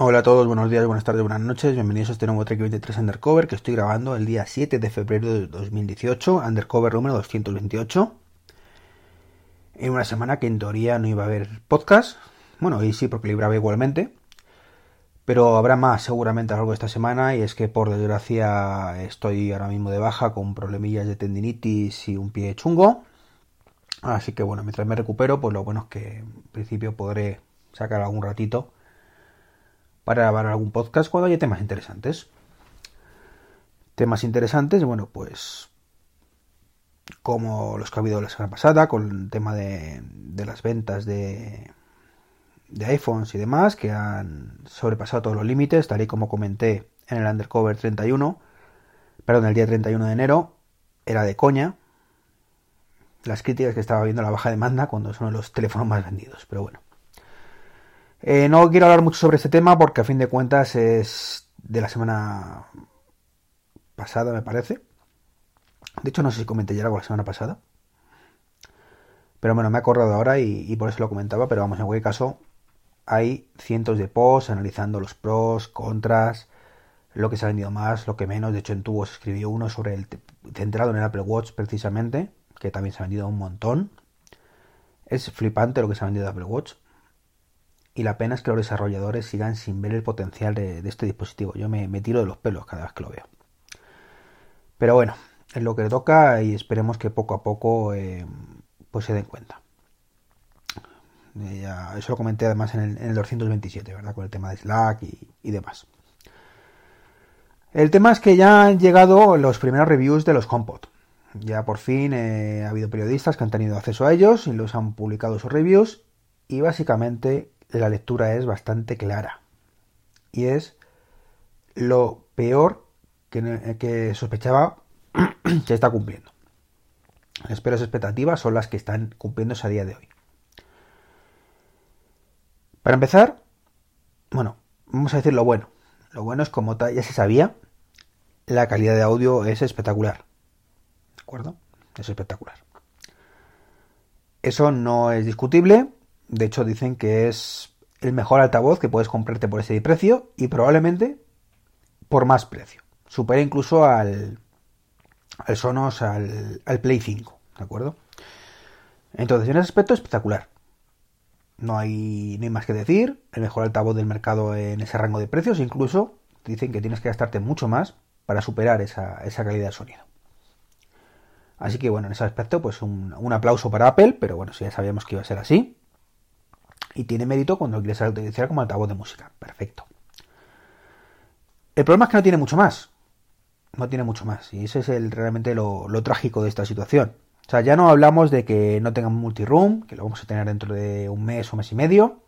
Hola a todos, buenos días, buenas tardes, buenas noches, bienvenidos a este nuevo Trek 23 Undercover que estoy grabando el día 7 de febrero de 2018, Undercover número 228. En una semana que en teoría no iba a haber podcast, bueno, y sí, porque libraba igualmente, pero habrá más seguramente a lo largo de esta semana y es que por desgracia estoy ahora mismo de baja con problemillas de tendinitis y un pie chungo. Así que bueno, mientras me recupero, pues lo bueno es que en principio podré sacar algún ratito para grabar algún podcast cuando haya temas interesantes. Temas interesantes, bueno, pues como los que ha habido la semana pasada, con el tema de, las ventas de, de iPhones y demás, que han sobrepasado todos los límites, tal y como comenté en el Undercover 31, perdón, el día 31 de enero, era de coña las críticas que estaba viendo la baja demanda cuando son los teléfonos más vendidos, pero bueno. Eh, no quiero hablar mucho sobre este tema porque a fin de cuentas es de la semana pasada, me parece. De hecho, no sé si comenté ya algo la semana pasada. Pero bueno, me he acordado ahora y, por eso lo comentaba. Pero vamos, en cualquier caso, hay cientos de posts analizando los pros, contras, lo que se ha vendido más, lo que menos. De hecho, en Tubos escribió uno sobre el centrado en el Apple Watch precisamente, que también se ha vendido un montón. Es flipante lo que se ha vendido de Apple Watch y la pena es que los desarrolladores sigan sin ver el potencial de, este dispositivo. Yo me, tiro de los pelos cada vez que lo veo. Pero bueno, es lo que toca y esperemos que poco a poco eh, pues se den cuenta. Eh, eso lo comenté además en el, 227, ¿verdad? Con el tema de Slack y, demás. El tema es que ya han llegado los primeros reviews de los HomePod. Ya por fin eh, ha habido periodistas que han tenido acceso a ellos y los han publicado sus reviews. Y básicamente la lectura es bastante clara. Y es lo peor que, sospechaba que está cumpliendo. Las peores expectativas son las que están cumpliéndose a día de hoy. Para empezar, bueno, vamos a decir lo bueno. Lo bueno es como ya se sabía, la calidad de audio es espectacular. ¿De acuerdo? Es espectacular. Eso no es discutible de hecho, dicen que es el mejor altavoz que puedes comprarte por ese precio y probablemente por más precio. Supera incluso al, al Sonos, al, Play 5, ¿de acuerdo? Entonces, en ese aspecto espectacular. No hay, no más que decir. El mejor altavoz del mercado en ese rango de precios. Incluso dicen que tienes que gastarte mucho más para superar esa, esa calidad de sonido. Así que bueno, en ese aspecto, pues un, un aplauso para Apple, pero bueno, si ya sabíamos que iba a ser así y tiene mérito cuando lo quieres utilizar como altavoz de música. Perfecto. El problema es que no tiene mucho más. No tiene mucho más. Y ese es el, realmente lo, trágico de esta situación. O sea, ya no hablamos de que no tengan multiroom, que lo vamos a tener dentro de un mes o mes y medio.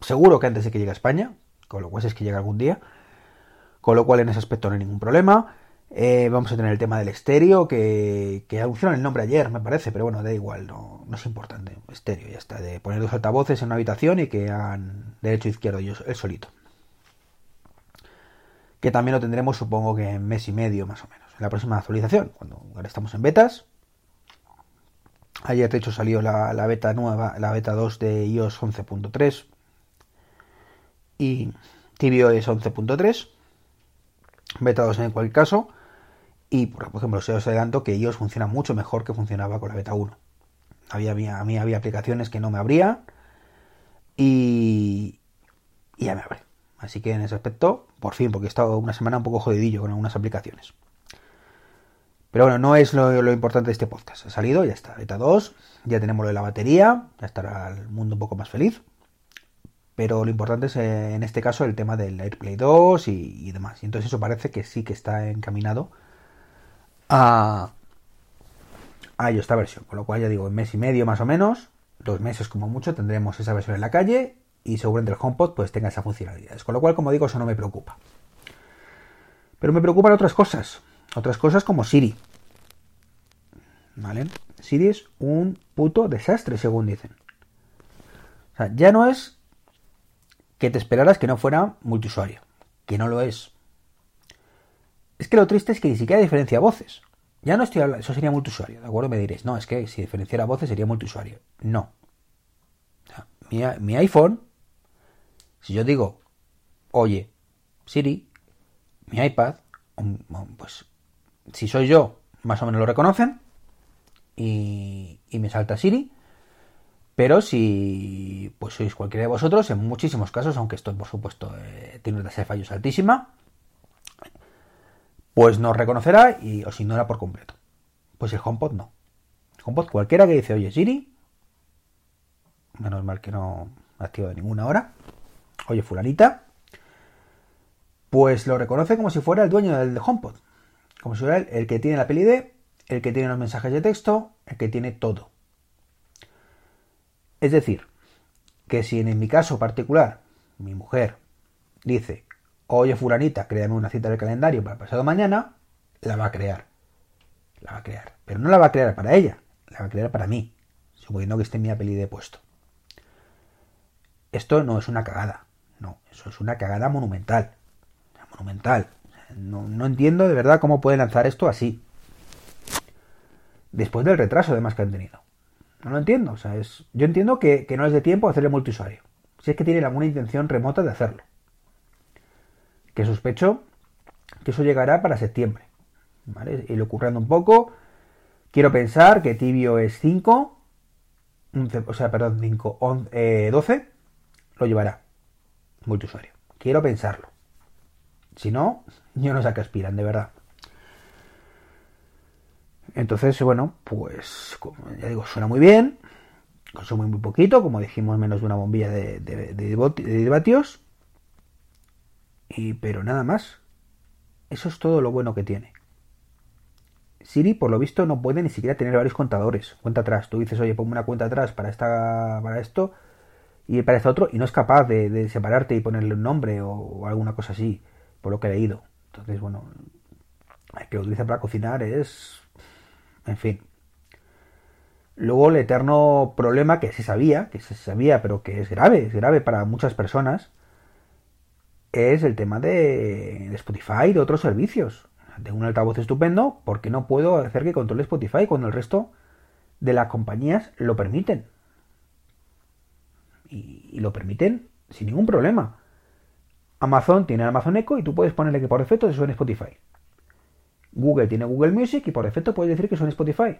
Seguro que antes de que llegue a España, con lo cual es que llega algún día. Con lo cual en ese aspecto no hay ningún problema. Eh, vamos a tener el tema del estéreo, que, que anunciaron el nombre ayer, me parece, pero bueno, da igual, no, es importante. Estéreo, ya está, de poner dos altavoces en una habitación y que hagan derecho e izquierdo ellos, el solito. Que también lo tendremos, supongo que en mes y medio más o menos, en la próxima actualización, cuando ahora estamos en betas. Ayer, de hecho, salió la, la beta nueva, la beta 2 de iOS 11.3 y tvOS 11.3. Beta 2 en cualquier caso. Y, por ejemplo, os adelanto que iOS funciona mucho mejor que funcionaba con la beta 1. Había, a mí había aplicaciones que no me abría y, y ya me abre. Así que en ese aspecto, por fin, porque he estado una semana un poco jodidillo con algunas aplicaciones. Pero bueno, no es lo, importante de este podcast. Ha salido, ya está. Beta 2, ya tenemos lo de la batería, ya estará el mundo un poco más feliz. Pero lo importante es eh, en este caso el tema del AirPlay 2 y, y demás. Y entonces eso parece que sí que está encaminado a, a esta versión. Con lo cual ya digo, en mes y medio más o menos, dos meses como mucho, tendremos esa versión en la calle y seguramente el HomePod pues tenga esa funcionalidad. Con lo cual, como digo, eso no me preocupa. Pero me preocupan otras cosas. Otras cosas como Siri. ¿Vale? Siri es un puto desastre, según dicen. O sea, ya no es que te esperaras que no fuera multiusuario. Que no lo es. Que lo triste es que ni siquiera diferencia voces. Ya no estoy hablando, eso sería multiusuario, ¿de acuerdo? Me diréis, no, es que si diferenciara voces sería multiusuario. No. mi, iPhone Si yo digo, oye, Siri, mi iPad, pues si soy yo, más o menos lo reconocen y, y me salta Siri. Pero si pues sois cualquiera de vosotros, en muchísimos casos, aunque esto por supuesto eh, tiene una tasa de fallos altísima, pues nos reconocerá y os ignora por completo. Pues el HomePod no. El HomePod cualquiera que dice, oye Siri, menos mal que no activo de ninguna hora, oye fulanita, pues lo reconoce como si fuera el dueño del HomePod. Como si fuera el, que tiene la PLD, el que tiene los mensajes de texto, el que tiene todo. Es decir, que si en mi caso particular, mi mujer dice, oye fulanita, créame una cita del calendario para pasado mañana, la va a crear. La va a crear. Pero no la va a crear para ella, la va a crear para mí, suponiendo que esté mi apellido puesto. Esto no es una cagada, no, eso es una cagada monumental. Monumental. No, entiendo de verdad cómo puede lanzar esto así. Después del retraso además que han tenido. No lo entiendo. O sea, es, yo entiendo que, que no es de tiempo hacerle multiusuario. Si es que tienen alguna intención remota de hacerlo sospecho que eso llegará para septiembre. Y lo ocurriendo un poco, quiero pensar que Tibio es 5, o sea, perdón, 5, 12, eh, lo llevará multiusuario. Quiero pensarlo. Si no, yo no sé a qué aspiran, de verdad. Entonces, bueno, pues, como ya digo, suena muy bien. Consume muy poquito, como dijimos, menos de una bombilla de, de, de vatios. Y, pero nada más. Eso es todo lo bueno que tiene. Siri, por lo visto, no puede ni siquiera tener varios contadores. Cuenta atrás. Tú dices, oye, ponme una cuenta atrás para, esta, para esto y para este otro, y no es capaz de, separarte y ponerle un nombre o, alguna cosa así, por lo que he leído. Entonces, bueno, el que lo utiliza para cocinar es. En fin. Luego el eterno problema que se sabía, que se sabía, pero que es grave, es grave para muchas personas, es el tema de, Spotify y de otros servicios. Tengo un altavoz estupendo porque no puedo hacer que controle Spotify cuando el resto de las compañías lo permiten. Y, lo permiten sin ningún problema. Amazon tiene Amazon Echo y tú puedes ponerle que por defecto se suene Spotify. Google tiene Google Music y por defecto puedes decir que suene Spotify.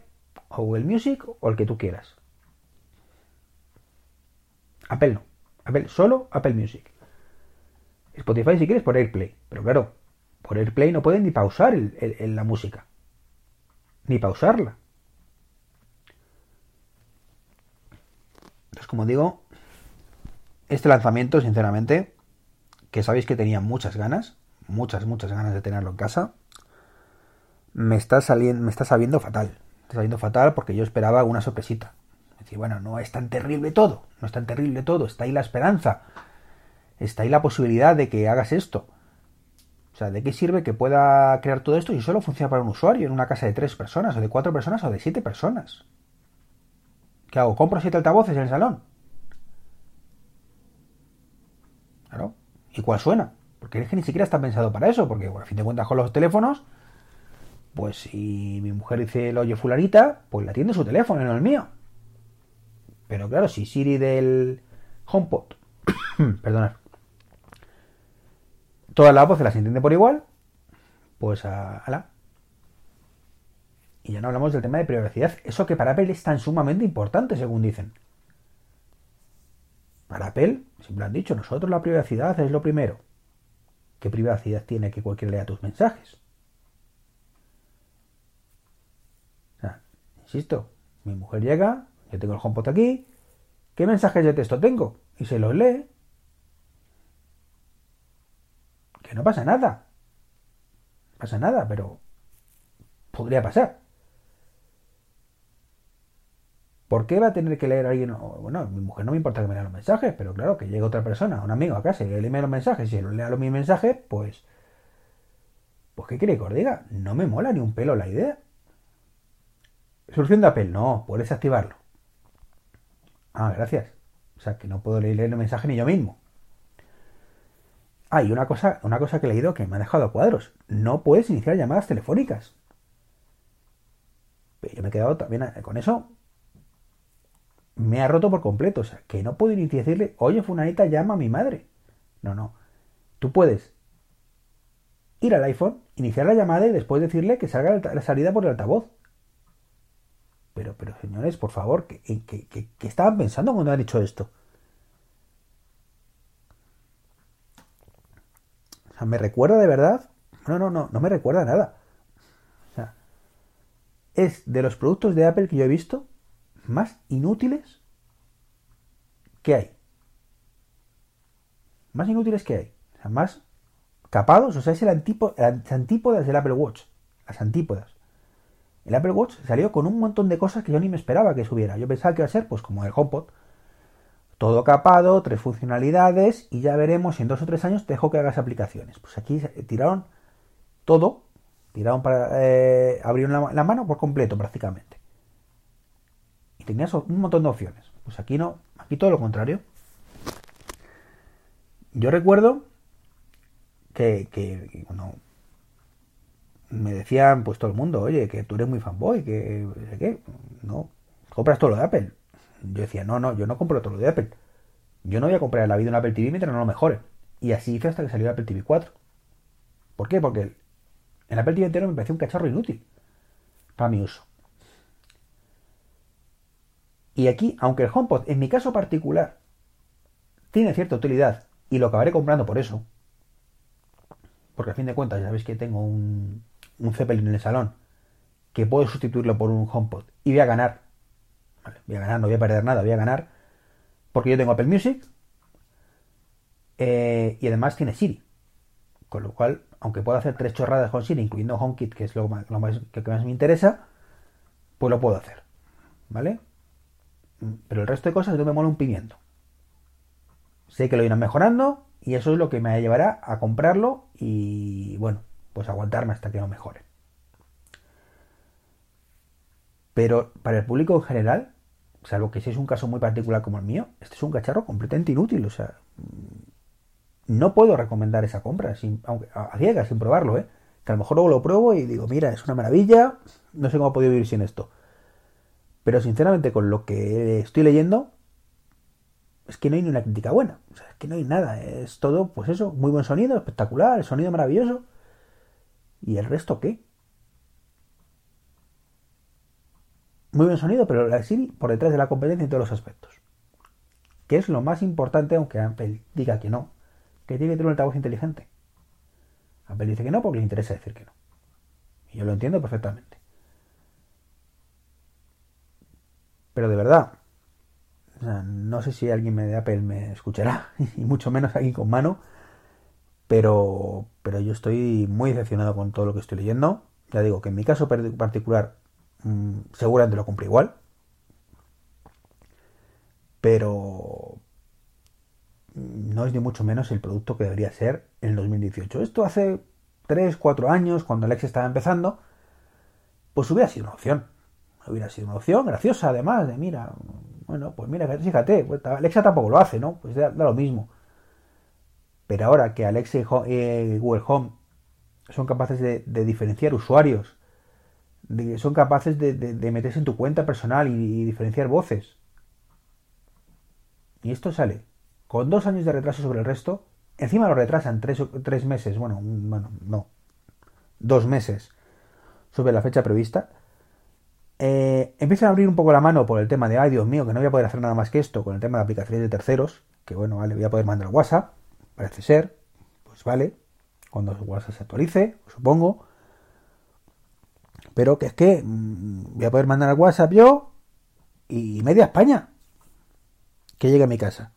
O Google Music o el que tú quieras. Apple no. Apple, solo Apple Music. Spotify si quieres por AirPlay. Pero claro, por AirPlay no pueden ni pausar la música. Ni pausarla. Entonces, como digo, este lanzamiento, sinceramente, que sabéis que tenía muchas ganas, muchas, muchas ganas de tenerlo en casa, me está saliendo, me está sabiendo fatal. Está saliendo fatal porque yo esperaba alguna sorpresita. Decir, bueno, no es tan terrible todo, no es tan terrible todo, está ahí la esperanza está ahí la posibilidad de que hagas esto. O sea, ¿de qué sirve que pueda crear todo esto si solo funciona para un usuario en una casa de tres personas, o de cuatro personas, o de siete personas? ¿Qué hago? ¿Compro siete altavoces en el salón? Claro. ¿Y cuál suena? Porque es que ni siquiera está pensado para eso, porque bueno, a fin de cuentas con los teléfonos, pues si mi mujer dice lo oye fulanita, pues la atiende su teléfono, no el mío. Pero claro, si Siri del HomePod, perdonad, todas las voces las entiende por igual, pues a. Y ya no hablamos del tema de privacidad. Eso que para Apple es tan sumamente importante, según dicen. Para Apple, siempre han dicho, nosotros la privacidad es lo primero. ¿Qué privacidad tiene que cualquiera lea tus mensajes? O sea, insisto, mi mujer llega, yo tengo el HomePod aquí, ¿qué mensajes de texto tengo? Y se los lee Que no pasa nada. No pasa nada, pero podría pasar. ¿Por qué va a tener que leer a alguien? Bueno, mi mujer no me importa que me lea los mensajes, pero claro, que llegue otra persona, un amigo a casa y lee los mensajes si lo lea los mis mensajes, pues. Pues, ¿qué quiere que os diga? No me mola ni un pelo la idea. Solución de Apple, no, puedes activarlo. Ah, gracias. O sea, que no puedo leer el mensaje ni yo mismo. Ah, una cosa, una cosa que he leído que me ha dejado a cuadros. No puedes iniciar llamadas telefónicas. Pero yo me he quedado también con eso. Me ha roto por completo. O sea, que no puedo ni decirle, oye, Funanita, llama a mi madre. No, no. Tú puedes ir al iPhone, iniciar la llamada y después decirle que salga la salida por el altavoz. Pero, pero señores, por favor, ¿qué, qué estaban pensando cuando han hecho esto? ¿Me recuerda de verdad? No, no, no, no me recuerda nada. O sea, es de los productos de Apple que yo he visto más inútiles que hay. Más inútiles que hay. O sea, más capados. O sea, es el antípodas, las antípodas del Apple Watch. Las antípodas. El Apple Watch salió con un montón de cosas que yo ni me esperaba que subiera. Yo pensaba que iba a ser pues como el HomePod. Todo capado, tres funcionalidades y ya veremos si en dos o tres años te dejo que hagas aplicaciones. Pues aquí tiraron todo, tiraron para eh, abrieron la, mano por completo prácticamente. Y tenías un montón de opciones. Pues aquí no, aquí todo lo contrario. Yo recuerdo que, me decían pues todo el mundo, oye, que tú eres muy fanboy, que qué, no, compras todo lo de Apple. Yo decía, no, no, yo no compro todo lo de Apple. Yo no voy a comprar la vida en Apple TV mientras no lo mejore. Y así hice hasta que salió el Apple TV 4. ¿Por qué? Porque el Apple TV entero me pareció un cacharro inútil para mi uso. Y aquí, aunque el HomePod, en mi caso particular, tiene cierta utilidad y lo acabaré comprando por eso, porque a fin de cuentas ya sabéis que tengo un, un Zeppelin en el salón que puedo sustituirlo por un HomePod y voy a ganar, voy a ganar, no voy a perder nada, voy a ganar porque yo tengo Apple Music eh, y además tiene Siri, con lo cual aunque puedo hacer tres chorradas con Siri, incluyendo HomeKit, que es lo, más, que más me interesa, pues lo puedo hacer. ¿Vale? Pero el resto de cosas no me mola un pimiento. Sé que lo irán mejorando y eso es lo que me llevará a comprarlo y, bueno, pues aguantarme hasta que no mejore. Pero para el público en general, salvo que si es un caso muy particular como el mío, este es un cacharro completamente inútil. O sea, no puedo recomendar esa compra, sin, aunque, a ciegas, sin probarlo, ¿eh? Que a lo mejor luego lo pruebo y digo, mira, es una maravilla, no sé cómo he podido vivir sin esto. Pero sinceramente, con lo que estoy leyendo, es que no hay ni una crítica buena. O sea, es que no hay nada. Es todo, pues eso, muy buen sonido, espectacular, el sonido maravilloso. ¿Y el resto qué? Muy buen sonido, pero la Siri por detrás de la competencia en todos los aspectos. Que es lo más importante, aunque Apple diga que no que tiene que tener un altavoz inteligente. Apple dice que no porque le interesa decir que no. Y yo lo entiendo perfectamente. Pero de verdad, no sé si alguien de Apple me escuchará, y mucho menos alguien con mano, pero, pero yo estoy muy decepcionado con todo lo que estoy leyendo. Ya digo que en mi caso particular mmm, seguramente lo compré igual, pero, no es ni mucho menos el producto que debería ser en el 2018. Esto hace 3, 4 años, cuando Alexa estaba empezando, pues hubiera sido una opción. Hubiera sido una opción graciosa, además, de mira, bueno, pues mira, fíjate, pues Alexa tampoco lo hace, ¿no? Pues da, lo mismo. Pero ahora que Alexa y eh, Google Home son capaces de, diferenciar usuarios, son capaces de, meterse en tu cuenta personal y diferenciar voces. Y esto sale con dos años de retraso sobre el resto, encima lo retrasan tres, tres meses, bueno, bueno, no, dos meses sobre la fecha prevista, eh, empiezan a abrir un poco la mano por el tema de, ay Dios mío, que no voy a poder hacer nada más que esto con el tema de aplicaciones de terceros, que bueno, vale, voy a poder mandar WhatsApp, parece ser, pues vale, cuando WhatsApp se actualice, supongo, pero que es que mm, voy a poder mandar WhatsApp yo y media España que llegue a mi casa.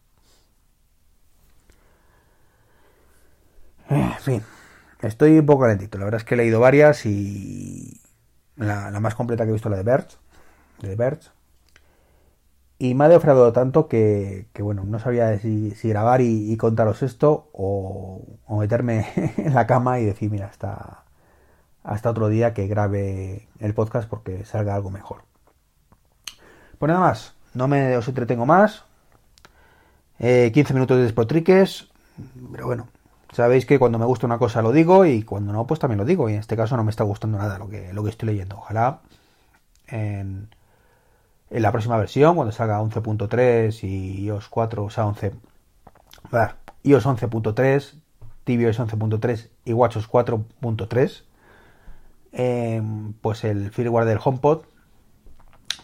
En fin, estoy un poco lentito. La verdad es que he leído varias y la, más completa que he visto la de Birch, de. Y me ha defraudado tanto que, bueno, no sabía si, grabar y, contaros esto o, meterme en la cama y decir, mira, hasta, hasta otro día que grabe el podcast porque salga algo mejor. Pues nada más, no me os entretengo más. 15 eh, minutos de despotriques, pero bueno, Sabéis que cuando me gusta una cosa lo digo y cuando no, pues también lo digo. Y en este caso no me está gustando nada lo que, lo que estoy leyendo. Ojalá en, la próxima versión, cuando salga 11.3 y iOS 4, o sea, 11, iOS 11.3, tvOS 11.3 y WatchOS 4.3, em, pues el firmware del HomePod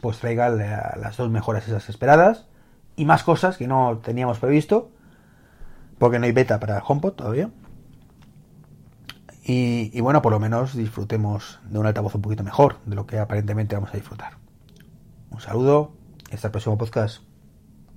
pues traiga las dos mejoras esas esperadas y más cosas que no teníamos previsto porque no hay beta para HomePod todavía. Y, y, bueno, por lo menos disfrutemos de un altavoz un poquito mejor de lo que aparentemente vamos a disfrutar. Un saludo hasta el próximo podcast.